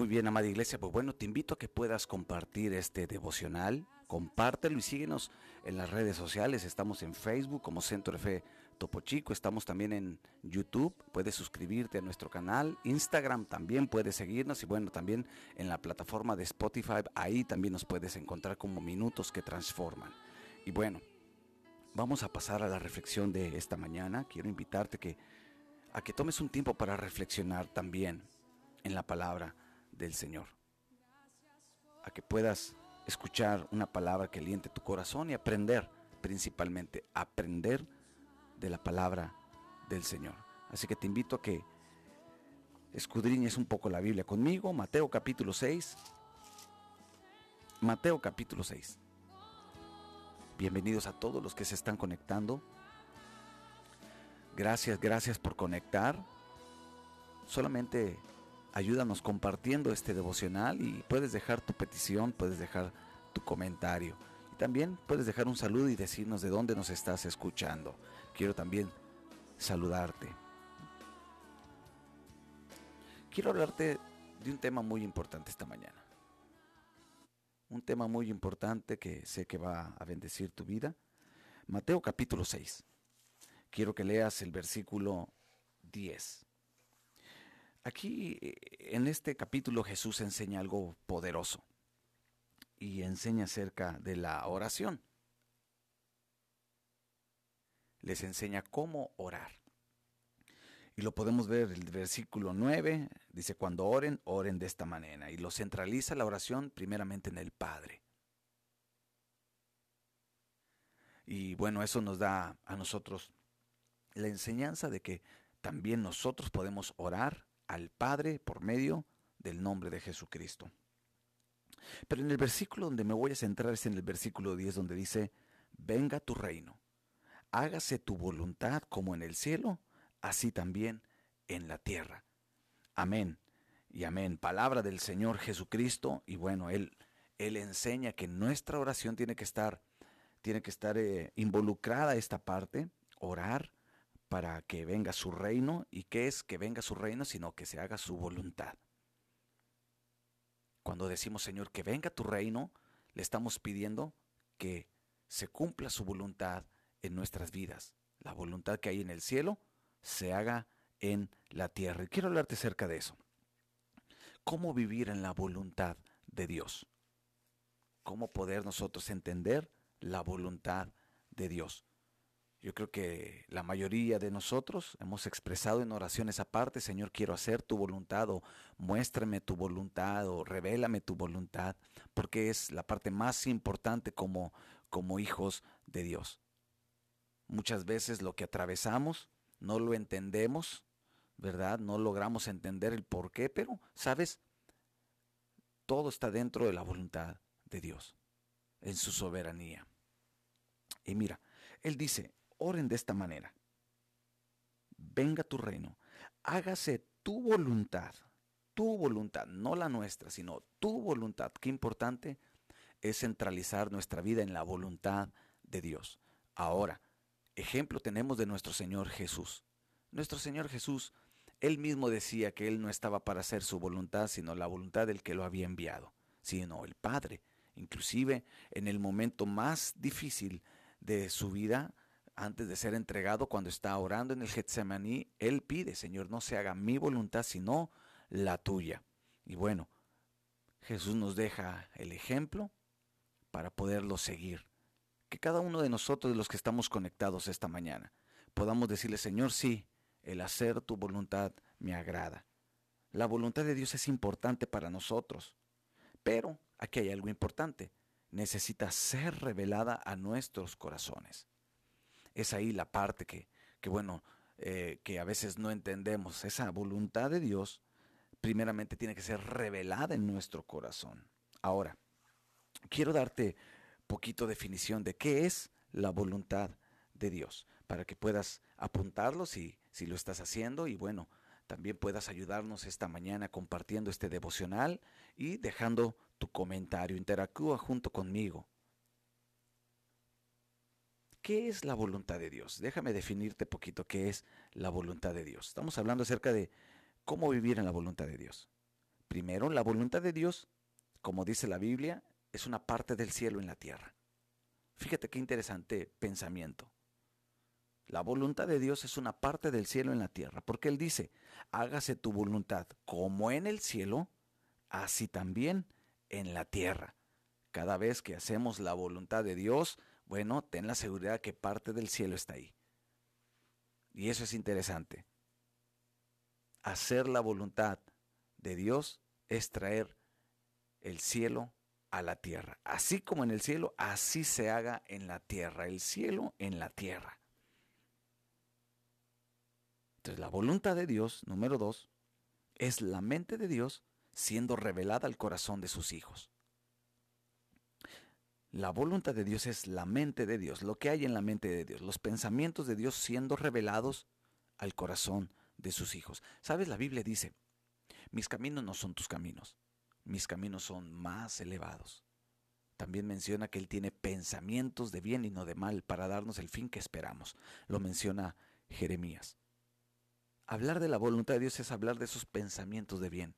Muy bien, amada iglesia, pues bueno, te invito a que puedas compartir este devocional, compártelo y síguenos en las redes sociales. Estamos en Facebook como Centro Fe Topo Chico, estamos también en YouTube, puedes suscribirte a nuestro canal, Instagram también puedes seguirnos y bueno, también en la plataforma de Spotify, ahí también nos puedes encontrar como minutos que transforman. Y bueno, vamos a pasar a la reflexión de esta mañana. Quiero invitarte que, a que tomes un tiempo para reflexionar también en la palabra del Señor. A que puedas escuchar una palabra que aliente tu corazón y aprender, principalmente, aprender de la palabra del Señor. Así que te invito a que escudriñes un poco la Biblia conmigo, Mateo capítulo 6. Mateo capítulo 6. Bienvenidos a todos los que se están conectando. Gracias, gracias por conectar. Solamente ayúdanos compartiendo este devocional y puedes dejar tu petición, puedes dejar tu comentario. Y también puedes dejar un saludo y decirnos de dónde nos estás escuchando. Quiero también saludarte. Quiero hablarte de un tema muy importante esta mañana. Un tema muy importante que sé que va a bendecir tu vida. Mateo capítulo 6. Quiero que leas el versículo 10. Aquí eh, en este capítulo Jesús enseña algo poderoso y enseña acerca de la oración. Les enseña cómo orar. Y lo podemos ver en el versículo 9, dice, cuando oren, oren de esta manera. Y lo centraliza la oración primeramente en el Padre. Y bueno, eso nos da a nosotros la enseñanza de que también nosotros podemos orar al Padre por medio del nombre de Jesucristo. Pero en el versículo donde me voy a centrar es en el versículo 10 donde dice, venga tu reino, hágase tu voluntad como en el cielo, así también en la tierra. Amén y amén. Palabra del Señor Jesucristo y bueno, Él, él enseña que nuestra oración tiene que estar, tiene que estar eh, involucrada esta parte, orar, para que venga su reino. ¿Y qué es que venga su reino? Sino que se haga su voluntad. Cuando decimos, Señor, que venga tu reino, le estamos pidiendo que se cumpla su voluntad en nuestras vidas. La voluntad que hay en el cielo se haga en la tierra. Y quiero hablarte acerca de eso. ¿Cómo vivir en la voluntad de Dios? ¿Cómo poder nosotros entender la voluntad de Dios? Yo creo que la mayoría de nosotros hemos expresado en oraciones aparte, Señor, quiero hacer tu voluntad o muéstrame tu voluntad o revélame tu voluntad, porque es la parte más importante como, como hijos de Dios. Muchas veces lo que atravesamos no lo entendemos, ¿verdad? No logramos entender el por qué, pero, ¿sabes? Todo está dentro de la voluntad de Dios, en su soberanía. Y mira, Él dice, oren de esta manera. Venga tu reino, hágase tu voluntad, tu voluntad, no la nuestra, sino tu voluntad. Qué importante es centralizar nuestra vida en la voluntad de Dios. Ahora, ejemplo tenemos de nuestro Señor Jesús. Nuestro Señor Jesús, él mismo decía que él no estaba para hacer su voluntad, sino la voluntad del que lo había enviado, sino el Padre. Inclusive en el momento más difícil de su vida, antes de ser entregado, cuando está orando en el Getsemaní, él pide, Señor, no se haga mi voluntad, sino la tuya. Y bueno, Jesús nos deja el ejemplo para poderlo seguir. Que cada uno de nosotros, de los que estamos conectados esta mañana, podamos decirle, Señor, sí, el hacer tu voluntad me agrada. La voluntad de Dios es importante para nosotros. Pero aquí hay algo importante, necesita ser revelada a nuestros corazones. Es ahí la parte que, que bueno, eh, que a veces no entendemos. Esa voluntad de Dios primeramente tiene que ser revelada en nuestro corazón. Ahora, quiero darte poquito definición de qué es la voluntad de Dios, para que puedas apuntarlo si, si lo estás haciendo y bueno, también puedas ayudarnos esta mañana compartiendo este devocional y dejando tu comentario. Interactúa junto conmigo. ¿Qué es la voluntad de Dios? Déjame definirte poquito qué es la voluntad de Dios. Estamos hablando acerca de cómo vivir en la voluntad de Dios. Primero, la voluntad de Dios, como dice la Biblia, es una parte del cielo en la tierra. Fíjate qué interesante pensamiento. La voluntad de Dios es una parte del cielo en la tierra, porque Él dice, hágase tu voluntad como en el cielo, así también en la tierra. Cada vez que hacemos la voluntad de Dios, bueno, ten la seguridad que parte del cielo está ahí. Y eso es interesante. Hacer la voluntad de Dios es traer el cielo a la tierra. Así como en el cielo, así se haga en la tierra. El cielo en la tierra. Entonces la voluntad de Dios, número dos, es la mente de Dios siendo revelada al corazón de sus hijos. La voluntad de Dios es la mente de Dios, lo que hay en la mente de Dios, los pensamientos de Dios siendo revelados al corazón de sus hijos. ¿Sabes? La Biblia dice, mis caminos no son tus caminos, mis caminos son más elevados. También menciona que Él tiene pensamientos de bien y no de mal para darnos el fin que esperamos. Lo menciona Jeremías. Hablar de la voluntad de Dios es hablar de esos pensamientos de bien.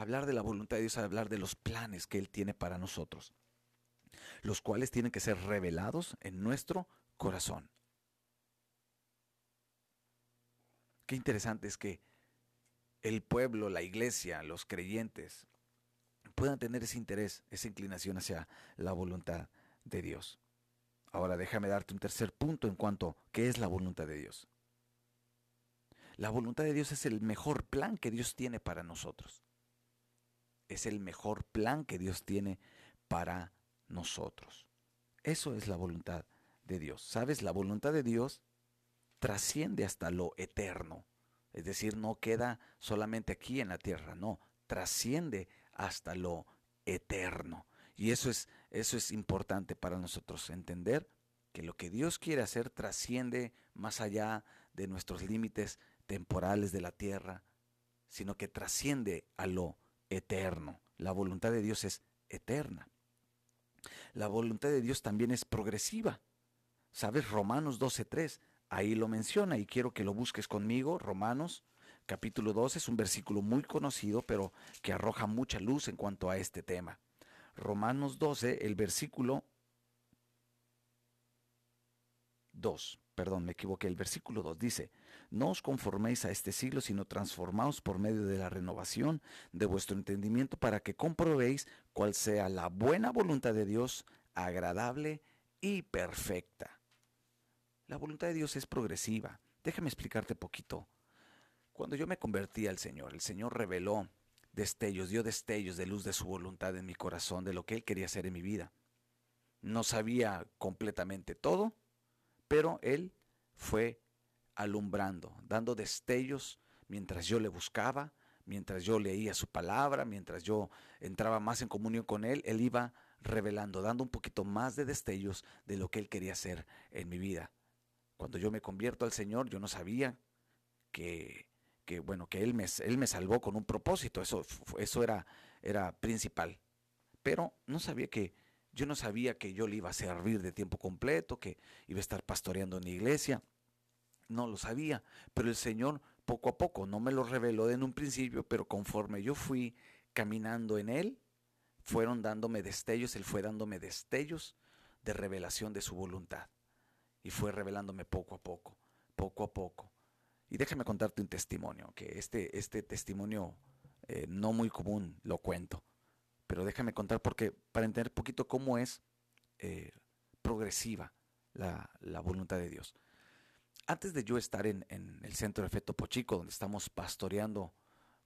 Hablar de la voluntad de Dios es hablar de los planes que Él tiene para nosotros, los cuales tienen que ser revelados en nuestro corazón. Qué interesante es que el pueblo, la iglesia, los creyentes puedan tener ese interés, esa inclinación hacia la voluntad de Dios. Ahora déjame darte un tercer punto en cuanto a qué es la voluntad de Dios. La voluntad de Dios es el mejor plan que Dios tiene para nosotros es el mejor plan que Dios tiene para nosotros. Eso es la voluntad de Dios. ¿Sabes? La voluntad de Dios trasciende hasta lo eterno. Es decir, no queda solamente aquí en la tierra, no, trasciende hasta lo eterno. Y eso es, eso es importante para nosotros entender que lo que Dios quiere hacer trasciende más allá de nuestros límites temporales de la tierra, sino que trasciende a lo eterno. La voluntad de Dios es eterna. La voluntad de Dios también es progresiva. ¿Sabes? Romanos 12.3, ahí lo menciona y quiero que lo busques conmigo. Romanos capítulo 12 es un versículo muy conocido, pero que arroja mucha luz en cuanto a este tema. Romanos 12, el versículo 2, perdón, me equivoqué, el versículo 2 dice, no os conforméis a este siglo, sino transformaos por medio de la renovación de vuestro entendimiento para que comprobéis cuál sea la buena voluntad de Dios, agradable y perfecta. La voluntad de Dios es progresiva. Déjame explicarte poquito. Cuando yo me convertí al Señor, el Señor reveló destellos, dio destellos de luz de su voluntad en mi corazón, de lo que Él quería hacer en mi vida. No sabía completamente todo, pero Él fue alumbrando, dando destellos mientras yo le buscaba, mientras yo leía su palabra, mientras yo entraba más en comunión con Él, Él iba revelando, dando un poquito más de destellos de lo que Él quería hacer en mi vida. Cuando yo me convierto al Señor, yo no sabía que, que bueno, que Él me, él me salvó con un propósito, eso, eso era, era principal. Pero no sabía que, yo no sabía que yo le iba a servir de tiempo completo, que iba a estar pastoreando en la iglesia no lo sabía, pero el Señor poco a poco no me lo reveló en un principio, pero conforme yo fui caminando en Él, fueron dándome destellos, Él fue dándome destellos de revelación de su voluntad. Y fue revelándome poco a poco, poco a poco. Y déjame contarte un testimonio, que este, este testimonio eh, no muy común lo cuento, pero déjame contar porque para entender un poquito cómo es eh, progresiva la, la voluntad de Dios antes de yo estar en, el centro de Efecto Pochico, donde estamos pastoreando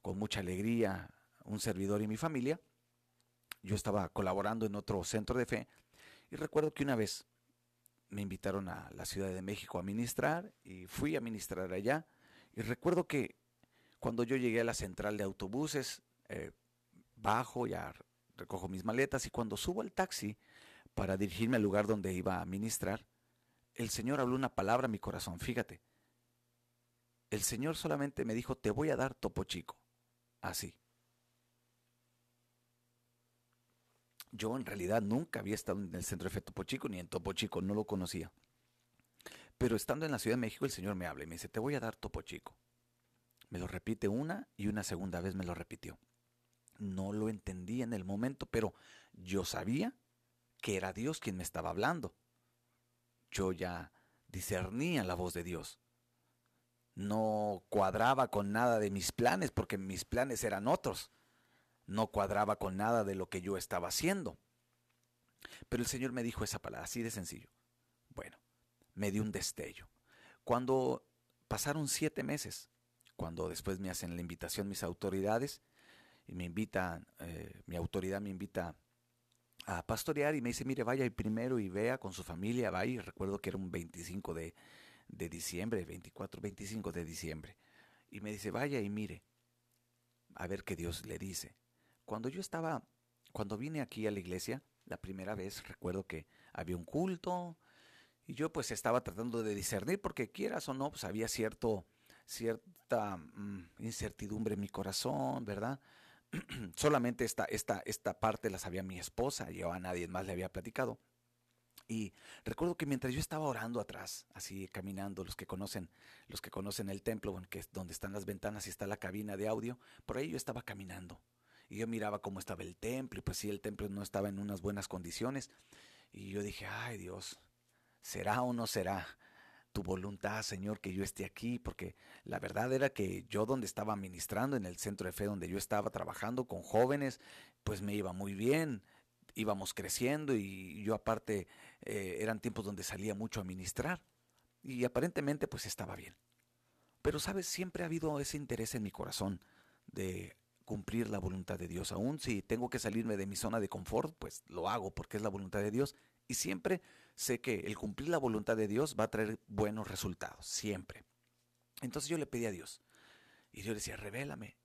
con mucha alegría un servidor y mi familia, yo estaba colaborando en otro centro de fe y recuerdo que una vez me invitaron a la Ciudad de México a ministrar y fui a ministrar allá y recuerdo que cuando yo llegué a la central de autobuses, eh, bajo, ya recojo mis maletas y cuando subo al taxi para dirigirme al lugar donde iba a ministrar, el Señor habló una palabra a mi corazón, fíjate. El Señor solamente me dijo, te voy a dar topo chico. Así. Yo en realidad nunca había estado en el centro de fe Topo Chico ni en Topo Chico, no lo conocía. Pero estando en la Ciudad de México, el Señor me habla y me dice, te voy a dar Topo Chico. Me lo repite una y una segunda vez me lo repitió. No lo entendí en el momento, pero yo sabía que era Dios quien me estaba hablando. Yo ya discernía la voz de Dios. No cuadraba con nada de mis planes porque mis planes eran otros no cuadraba con nada de lo que yo estaba haciendo. Pero el Señor me dijo esa palabra, así de sencillo. Bueno, me dio un destello. Cuando pasaron siete meses, cuando después me hacen la invitación mis autoridades, y me invitan, eh, mi autoridad me invita a pastorear y me dice, mire, vaya primero y vea con su familia, vaya, y recuerdo que era un 25 de, de diciembre, 24, 25 de diciembre, y me dice, vaya y mire, a ver qué Dios le dice. Cuando yo estaba, cuando vine aquí a la iglesia, la primera vez recuerdo que había un culto y yo pues estaba tratando de discernir porque quieras o no, pues había cierto, cierta mm, incertidumbre en mi corazón, ¿verdad? Solamente esta, esta, esta parte la sabía mi esposa, yo a nadie más le había platicado. Y recuerdo que mientras yo estaba orando atrás, así caminando, los que conocen, los que conocen el templo, que es donde están las ventanas y está la cabina de audio, por ahí yo estaba caminando. Y yo miraba cómo estaba el templo, y pues sí, el templo no estaba en unas buenas condiciones. Y yo dije, ay Dios, ¿será o no será tu voluntad, Señor, que yo esté aquí? Porque la verdad era que yo donde estaba ministrando, en el centro de fe donde yo estaba trabajando con jóvenes, pues me iba muy bien, íbamos creciendo y yo aparte eh, eran tiempos donde salía mucho a ministrar. Y aparentemente pues estaba bien. Pero sabes, siempre ha habido ese interés en mi corazón de cumplir la voluntad de Dios. Aún si tengo que salirme de mi zona de confort, pues lo hago porque es la voluntad de Dios. Y siempre sé que el cumplir la voluntad de Dios va a traer buenos resultados, siempre. Entonces yo le pedí a Dios. Y Dios decía, revélame.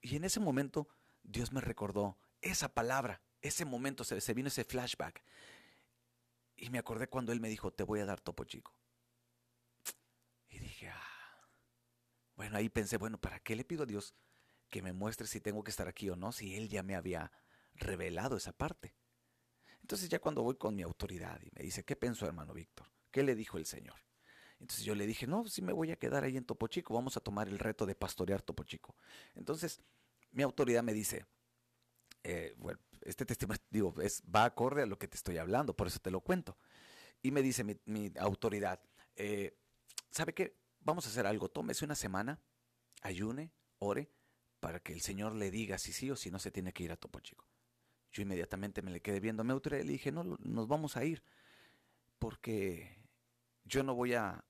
Y en ese momento Dios me recordó esa palabra, ese momento, se, vino ese flashback. Y me acordé cuando Él me dijo, te voy a dar topo chico. Y dije, ah. Bueno, ahí pensé, bueno, ¿para qué le pido a Dios que me muestre si tengo que estar aquí o no, si él ya me había revelado esa parte. Entonces ya cuando voy con mi autoridad y me dice, ¿qué pensó hermano Víctor? ¿Qué le dijo el Señor? Entonces yo le dije, no, si me voy a quedar ahí en Topo Chico, vamos a tomar el reto de pastorear Topo Chico. Entonces mi autoridad me dice, eh, bueno, este testimonio, digo, es, va acorde a lo que te estoy hablando, por eso te lo cuento. Y me dice mi, autoridad, eh, ¿sabe qué? Vamos a hacer algo, tómese una semana, ayune, ore, para que el Señor le diga si sí o si no se tiene que ir a Topo Chico. Yo inmediatamente me le quedé viendo a autoridad y le dije, no, nos vamos a ir, porque yo no voy a,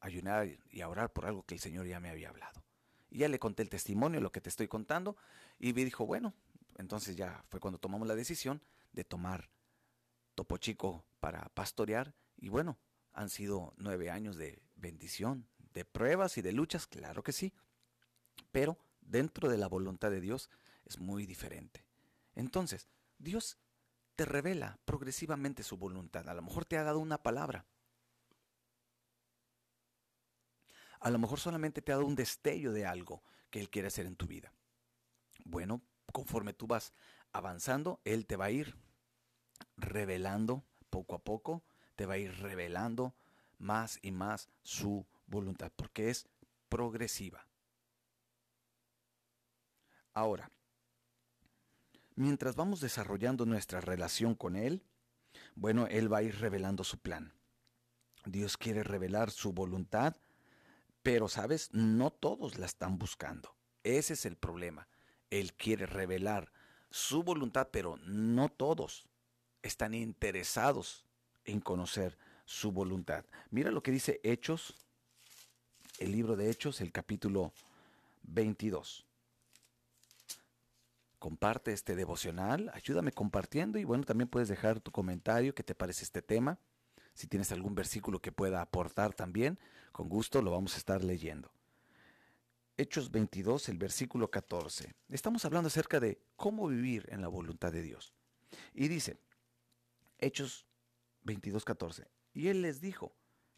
ayunar y a orar por algo que el Señor ya me había hablado. Y ya le conté el testimonio, lo que te estoy contando, y me dijo, bueno, entonces ya fue cuando tomamos la decisión de tomar Topo Chico para pastorear, y bueno, han sido nueve años de bendición, de pruebas y de luchas, claro que sí, pero dentro de la voluntad de Dios es muy diferente. Entonces, Dios te revela progresivamente su voluntad. A lo mejor te ha dado una palabra. A lo mejor solamente te ha dado un destello de algo que Él quiere hacer en tu vida. Bueno, conforme tú vas avanzando, Él te va a ir revelando poco a poco, te va a ir revelando más y más su voluntad, porque es progresiva. Ahora, mientras vamos desarrollando nuestra relación con Él, bueno, Él va a ir revelando su plan. Dios quiere revelar su voluntad, pero sabes, no todos la están buscando. Ese es el problema. Él quiere revelar su voluntad, pero no todos están interesados en conocer su voluntad. Mira lo que dice Hechos, el libro de Hechos, el capítulo 22. Comparte este devocional, ayúdame compartiendo y bueno, también puedes dejar tu comentario, qué te parece este tema. Si tienes algún versículo que pueda aportar también, con gusto lo vamos a estar leyendo. Hechos 22, el versículo 14. Estamos hablando acerca de cómo vivir en la voluntad de Dios. Y dice, Hechos 22, 14. Y él les dijo,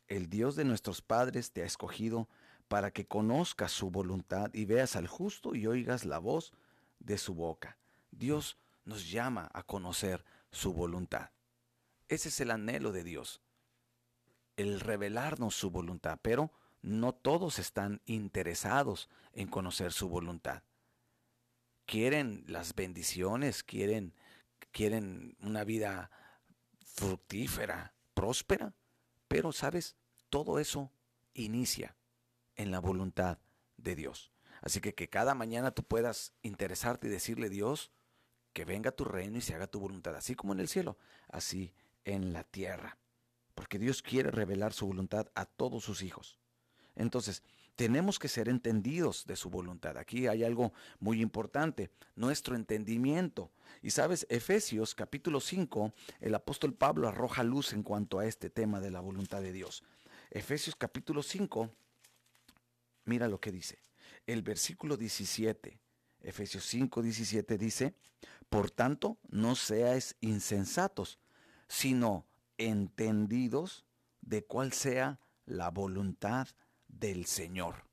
el Dios de nuestros padres te ha escogido para que conozcas su voluntad y veas al justo y oigas la voz de su boca. Dios nos llama a conocer su voluntad. Ese es el anhelo de Dios, el revelarnos su voluntad, pero no todos están interesados en conocer su voluntad. Quieren las bendiciones, quieren, quieren una vida fructífera, próspera, pero sabes, todo eso inicia en la voluntad de Dios. Así que que cada mañana tú puedas interesarte y decirle, Dios, que venga tu reino y se haga tu voluntad, así como en el cielo, así en la tierra. Porque Dios quiere revelar su voluntad a todos sus hijos. Entonces, tenemos que ser entendidos de su voluntad. Aquí hay algo muy importante, nuestro entendimiento. Y sabes, Efesios capítulo 5, el apóstol Pablo arroja luz en cuanto a este tema de la voluntad de Dios. Efesios capítulo 5, mira lo que dice el versículo 17, Efesios 5, 17 dice, por tanto, no seáis insensatos, sino entendidos de cuál sea la voluntad del Señor.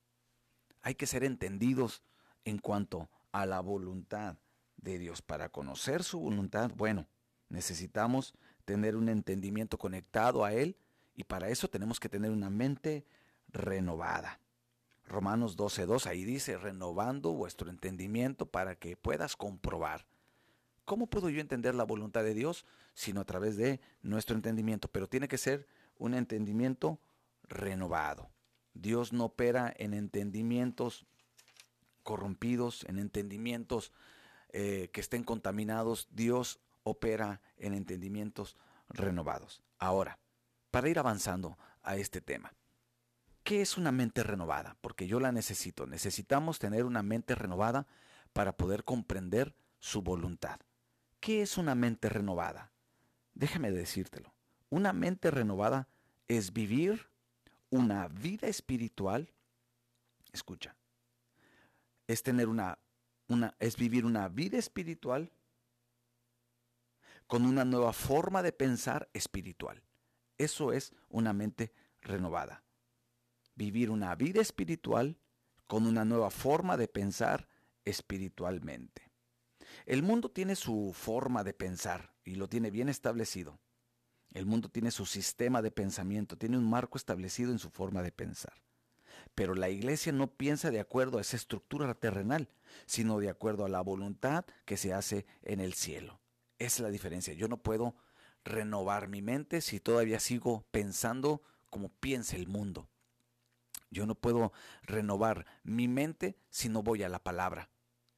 Hay que ser entendidos en cuanto a la voluntad de Dios. Para conocer su voluntad, bueno, necesitamos tener un entendimiento conectado a Él y para eso tenemos que tener una mente renovada. Romanos 12.2, ahí dice, renovando vuestro entendimiento para que puedas comprobar. ¿Cómo puedo yo entender la voluntad de Dios? Sino a través de nuestro entendimiento, pero tiene que ser un entendimiento renovado. Dios no opera en entendimientos corrompidos, en entendimientos eh, que estén contaminados. Dios opera en entendimientos renovados. Ahora, para ir avanzando a este tema, ¿Qué es una mente renovada? Porque yo la necesito. Necesitamos tener una mente renovada para poder comprender su voluntad. ¿Qué es una mente renovada? Déjame decírtelo. Una mente renovada es vivir una vida espiritual. Escucha. Es tener una, una es vivir una vida espiritual con una nueva forma de pensar espiritual. Eso es una mente renovada vivir una vida espiritual con una nueva forma de pensar espiritualmente. El mundo tiene su forma de pensar y lo tiene bien establecido. El mundo tiene su sistema de pensamiento, tiene un marco establecido en su forma de pensar. Pero la iglesia no piensa de acuerdo a esa estructura terrenal, sino de acuerdo a la voluntad que se hace en el cielo. Esa es la diferencia. Yo no puedo renovar mi mente si todavía sigo pensando como piensa el mundo. Yo no puedo renovar mi mente si no voy a la palabra.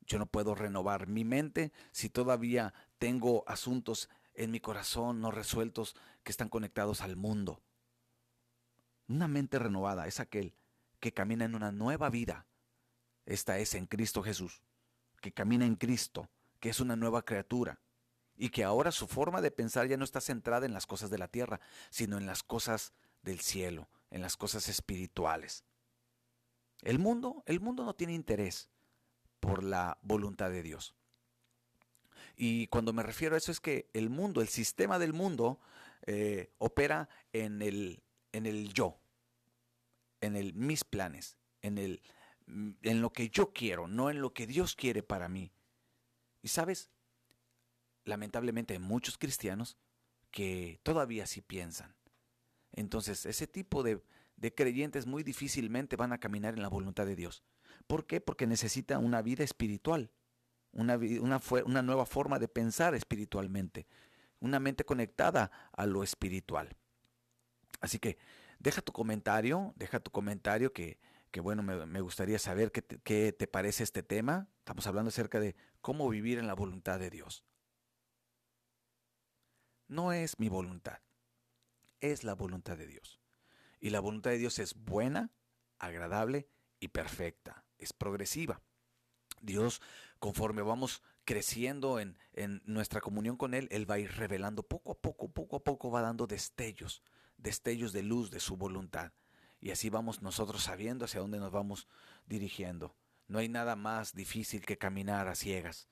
Yo no puedo renovar mi mente si todavía tengo asuntos en mi corazón no resueltos que están conectados al mundo. Una mente renovada es aquel que camina en una nueva vida. Esta es en Cristo Jesús, que camina en Cristo, que es una nueva criatura y que ahora su forma de pensar ya no está centrada en las cosas de la tierra, sino en las cosas del cielo, en las cosas espirituales. El mundo, el mundo no tiene interés por la voluntad de Dios. Y cuando me refiero a eso es que el mundo, el sistema del mundo, eh, opera en el, en el yo, en el mis planes, en, el, en lo que yo quiero, no en lo que Dios quiere para mí. Y sabes, lamentablemente hay muchos cristianos que todavía sí piensan. Entonces, ese tipo de, creyentes muy difícilmente van a caminar en la voluntad de Dios. ¿Por qué? Porque necesita una vida espiritual, una, una, una nueva forma de pensar espiritualmente, una mente conectada a lo espiritual. Así que deja tu comentario, deja tu comentario que, que bueno, me, gustaría saber qué qué te parece este tema. Estamos hablando acerca de cómo vivir en la voluntad de Dios. No es mi voluntad es la voluntad de Dios. Y la voluntad de Dios es buena, agradable y perfecta. Es progresiva. Dios, conforme vamos creciendo en, en nuestra comunión con Él, Él va a ir revelando poco a poco, poco a poco va dando destellos, destellos de luz de su voluntad. Y así vamos nosotros sabiendo hacia dónde nos vamos dirigiendo. No hay nada más difícil que caminar a ciegas,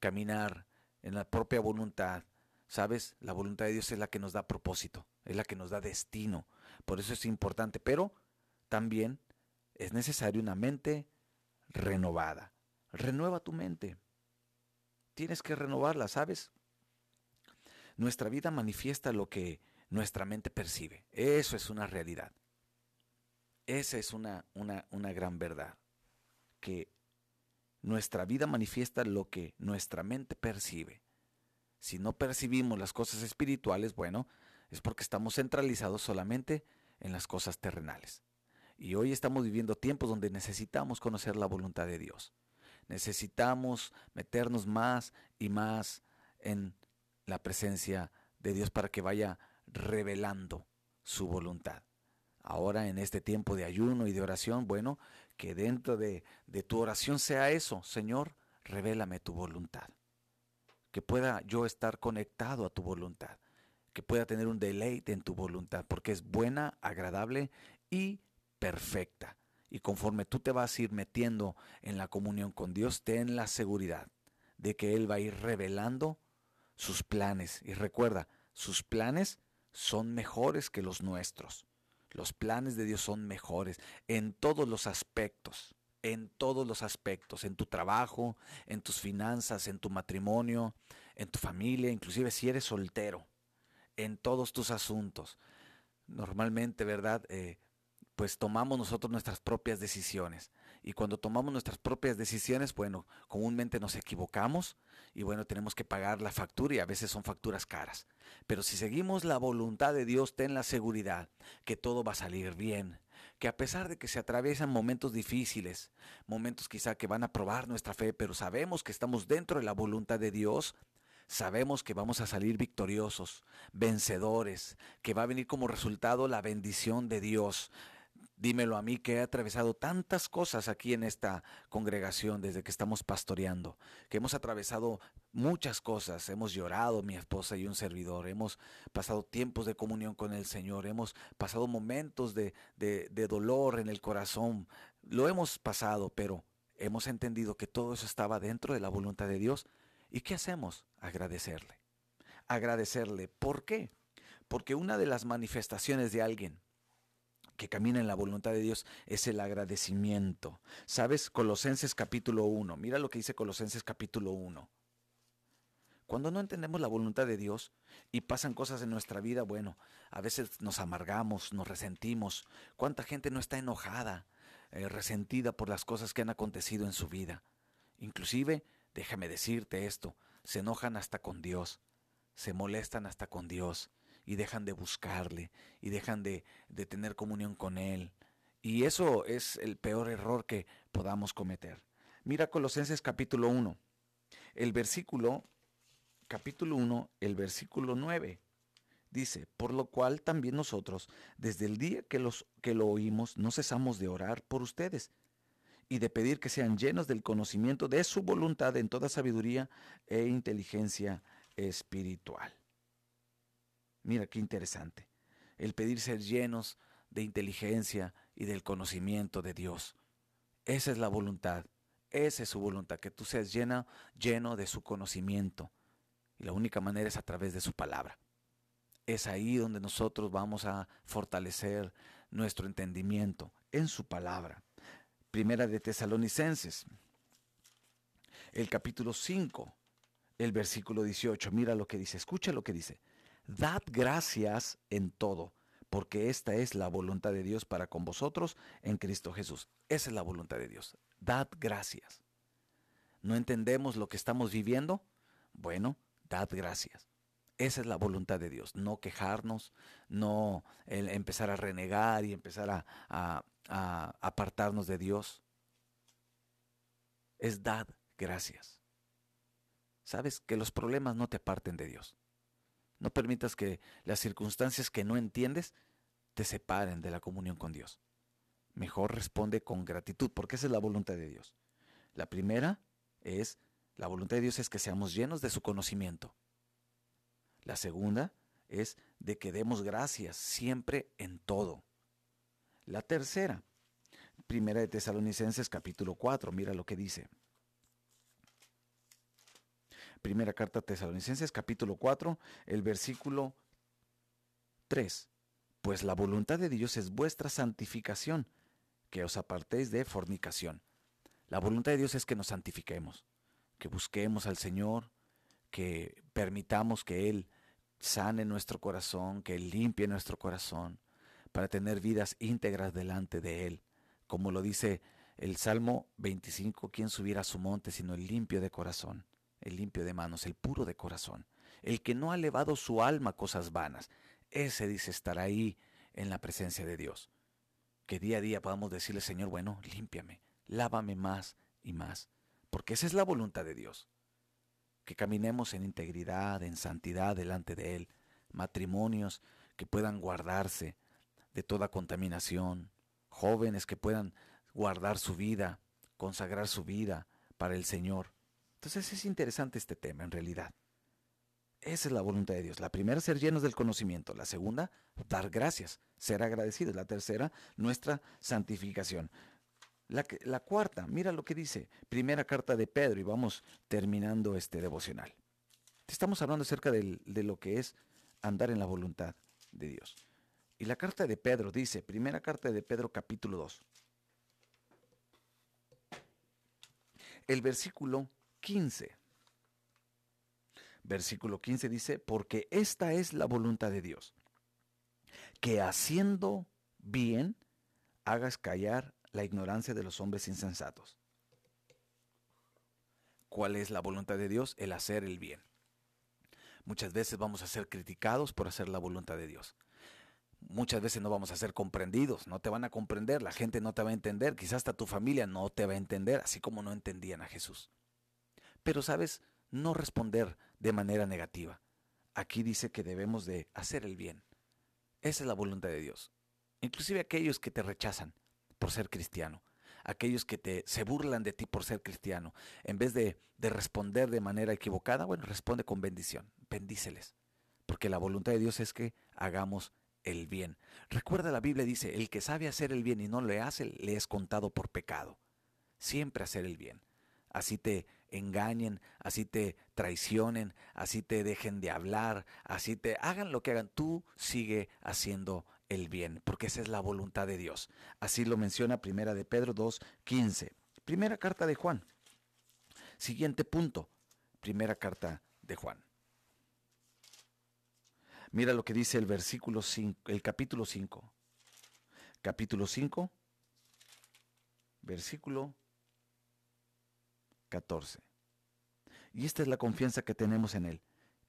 caminar en la propia voluntad. ¿Sabes? La voluntad de Dios es la que nos da propósito, es la que nos da destino. Por eso es importante, pero también es necesario una mente renovada. Renueva tu mente. Tienes que renovarla, ¿sabes? Nuestra vida manifiesta lo que nuestra mente percibe. Eso es una realidad. Esa es una, una, una gran verdad. Que nuestra vida manifiesta lo que nuestra mente percibe. Si no percibimos las cosas espirituales, bueno, es porque estamos centralizados solamente en las cosas terrenales. Y hoy estamos viviendo tiempos donde necesitamos conocer la voluntad de Dios. Necesitamos meternos más y más en la presencia de Dios para que vaya revelando su voluntad. Ahora en este tiempo de ayuno y de oración, bueno, que dentro de, tu oración sea eso, Señor, revélame tu voluntad. Que pueda yo estar conectado a tu voluntad. Que pueda tener un deleite en tu voluntad, porque es buena, agradable y perfecta. Y conforme tú te vas a ir metiendo en la comunión con Dios, ten la seguridad de que Él va a ir revelando sus planes. Y recuerda, sus planes son mejores que los nuestros. Los planes de Dios son mejores en todos los aspectos, en todos los aspectos, en tu trabajo, en tus finanzas, en tu matrimonio, en tu familia, inclusive si eres soltero, en todos tus asuntos. Normalmente, ¿verdad? Eh, pues tomamos nosotros nuestras propias decisiones. Y cuando tomamos nuestras propias decisiones, bueno, comúnmente nos equivocamos y bueno, tenemos que pagar la factura y a veces son facturas caras. Pero si seguimos la voluntad de Dios, ten la seguridad que todo va a salir bien. Que a pesar de que se atraviesan momentos difíciles, momentos quizá que van a probar nuestra fe, pero sabemos que estamos dentro de la voluntad de Dios, sabemos que vamos a salir victoriosos, vencedores, que va a venir como resultado la bendición de Dios, Dímelo a mí que he atravesado tantas cosas aquí en esta congregación desde que estamos pastoreando, que hemos atravesado muchas cosas, hemos llorado mi esposa y un servidor, hemos pasado tiempos de comunión con el Señor, hemos pasado momentos de, de, de dolor en el corazón, lo hemos pasado, pero hemos entendido que todo eso estaba dentro de la voluntad de Dios. ¿Y qué hacemos? Agradecerle. Agradecerle. ¿Por qué? Porque una de las manifestaciones de alguien que camina en la voluntad de Dios es el agradecimiento. ¿Sabes? Colosenses capítulo 1. Mira lo que dice Colosenses capítulo 1. Cuando no entendemos la voluntad de Dios y pasan cosas en nuestra vida, bueno, a veces nos amargamos, nos resentimos. ¿Cuánta gente no está enojada, eh, resentida por las cosas que han acontecido en su vida? Inclusive, déjame decirte esto, se enojan hasta con Dios, se molestan hasta con Dios y dejan de buscarle y dejan de, de tener comunión con Él. Y eso es el peor error que podamos cometer. Mira Colosenses capítulo 1, el versículo, capítulo 1, el versículo 9. Dice, por lo cual también nosotros, desde el día que, los, que lo oímos, no cesamos de orar por ustedes y de pedir que sean llenos del conocimiento de su voluntad en toda sabiduría e inteligencia espiritual. Mira qué interesante. El pedir ser llenos de inteligencia y del conocimiento de Dios. Esa es la voluntad. Esa es su voluntad, que tú seas llena, lleno de su conocimiento. Y la única manera es a través de su palabra. Es ahí donde nosotros vamos a fortalecer nuestro entendimiento en su palabra. Primera de Tesalonicenses, el capítulo 5, el versículo 18. Mira lo que dice, escucha lo que dice. Dad gracias en todo, porque esta es la voluntad de Dios para con vosotros en Cristo Jesús. Esa es la voluntad de Dios. Dad gracias. ¿No entendemos lo que estamos viviendo? Bueno, dad gracias. Esa es la voluntad de Dios, no quejarnos, no empezar a renegar y empezar a, a apartarnos de Dios. Es dad gracias. Sabes que los problemas no te aparten de Dios. No permitas que las circunstancias que no entiendes te separen de la comunión con Dios. Mejor responde con gratitud, porque esa es la voluntad de Dios. La primera es La voluntad de Dios es que seamos llenos de su conocimiento. La segunda es de que demos gracias siempre en todo. La tercera, Primera de Tesalonicenses capítulo 4, mira lo que dice. Primera carta a Tesalonicenses capítulo 4, el versículo 3. Pues la voluntad de Dios es vuestra santificación, que os apartéis de fornicación. La voluntad de Dios es que nos santifiquemos, que busquemos al Señor, que permitamos que Él sane nuestro corazón, que limpie nuestro corazón, para tener vidas íntegras delante de Él. Como lo dice el Salmo 25, ¿quién subiera a su monte sino el limpio de corazón, el limpio de manos, el puro de corazón? El que no ha elevado su alma a cosas vanas, ese dice estar ahí en la presencia de Dios. Que día a día podamos decirle, Señor, bueno, límpiame, lávame más y más, porque esa es la voluntad de Dios que caminemos en integridad, en santidad delante de Él, matrimonios que puedan guardarse de toda contaminación, jóvenes que puedan guardar su vida, consagrar su vida para el Señor. Entonces es interesante este tema en realidad. Esa es la voluntad de Dios. La primera, ser llenos del conocimiento. La segunda, dar gracias, ser agradecidos. La tercera, nuestra santificación. La, cuarta, mira lo que dice, primera carta de Pedro, y vamos terminando este devocional. Estamos hablando acerca de lo que es andar en la voluntad de Dios. Y la carta de Pedro dice, primera carta de Pedro capítulo 2. El versículo 15. Versículo 15 dice, porque esta es la voluntad de Dios, que haciendo bien hagas callar la ignorancia de los hombres insensatos. ¿Cuál es la voluntad de Dios? El hacer el bien. Muchas veces vamos a ser criticados por hacer la voluntad de Dios. Muchas veces no vamos a ser comprendidos, no te van a comprender, la gente no te va a entender, quizás hasta tu familia no te va a entender, así como no entendían a Jesús. Pero sabes, no responder de manera negativa. Aquí dice que debemos de hacer el bien. Esa es la voluntad de Dios. Inclusive aquellos que te rechazan, por ser cristiano, aquellos que te, se burlan de ti por ser cristiano, en vez de, de responder de manera equivocada, bueno, responde con bendición, bendíceles, porque la voluntad de Dios es que hagamos el bien. Recuerda la Biblia dice, el que sabe hacer el bien y no le hace, le es contado por pecado. Siempre hacer el bien. Así te engañen, así te traicionen, así te dejen de hablar, así te hagan lo que hagan, tú sigue haciendo el bien, porque esa es la voluntad de Dios. Así lo menciona Primera de Pedro 2:15. Primera carta de Juan. Siguiente punto. Primera carta de Juan. Mira lo que dice el versículo 5, el capítulo 5. Capítulo 5, versículo 14. Y esta es la confianza que tenemos en Él,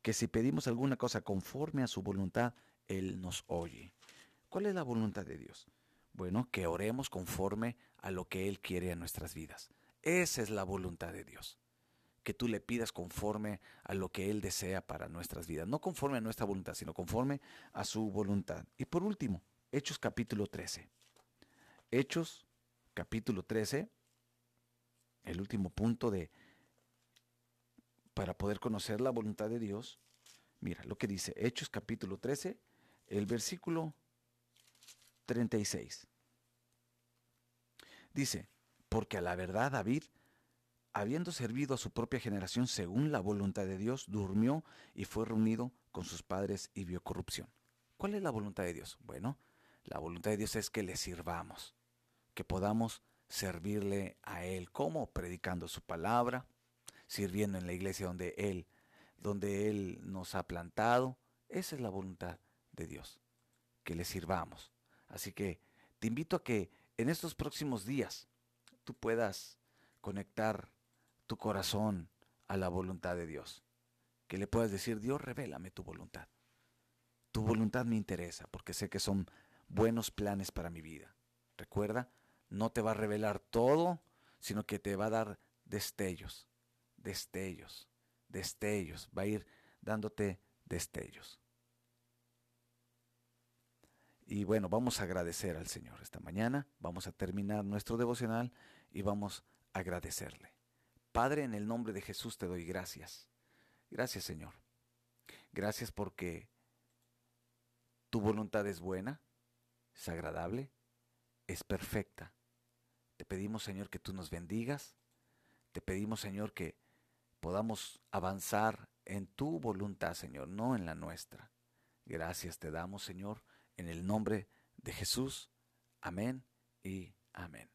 que si pedimos alguna cosa conforme a su voluntad, Él nos oye. ¿Cuál es la voluntad de Dios? Bueno, que oremos conforme a lo que Él quiere en nuestras vidas. Esa es la voluntad de Dios. Que tú le pidas conforme a lo que Él desea para nuestras vidas. No conforme a nuestra voluntad, sino conforme a su voluntad. Y por último, Hechos capítulo 13. Hechos capítulo 13, el último punto de para poder conocer la voluntad de Dios. Mira lo que dice Hechos capítulo 13, el versículo 36. Dice, porque a la verdad David, habiendo servido a su propia generación según la voluntad de Dios, durmió y fue reunido con sus padres y vio corrupción. ¿Cuál es la voluntad de Dios? Bueno, la voluntad de Dios es que le sirvamos, que podamos servirle a Él, como predicando su palabra, sirviendo en la iglesia donde Él, donde Él nos ha plantado. Esa es la voluntad de Dios, que le sirvamos. Así que te invito a que en estos próximos días tú puedas conectar tu corazón a la voluntad de Dios. Que le puedas decir, Dios, revélame tu voluntad. Tu voluntad me interesa porque sé que son buenos planes para mi vida. Recuerda, no te va a revelar todo, sino que te va a dar destellos, destellos, destellos. Va a ir dándote destellos. Y bueno, vamos a agradecer al Señor esta mañana. Vamos a terminar nuestro devocional y vamos a agradecerle. Padre, en el nombre de Jesús te doy gracias. Gracias, Señor. Gracias porque tu voluntad es buena, es agradable, es perfecta. Te pedimos, Señor, que tú nos bendigas. Te pedimos, Señor, que podamos avanzar en tu voluntad, Señor, no en la nuestra. Gracias te damos, Señor, en el nombre de Jesús. Amén y amén.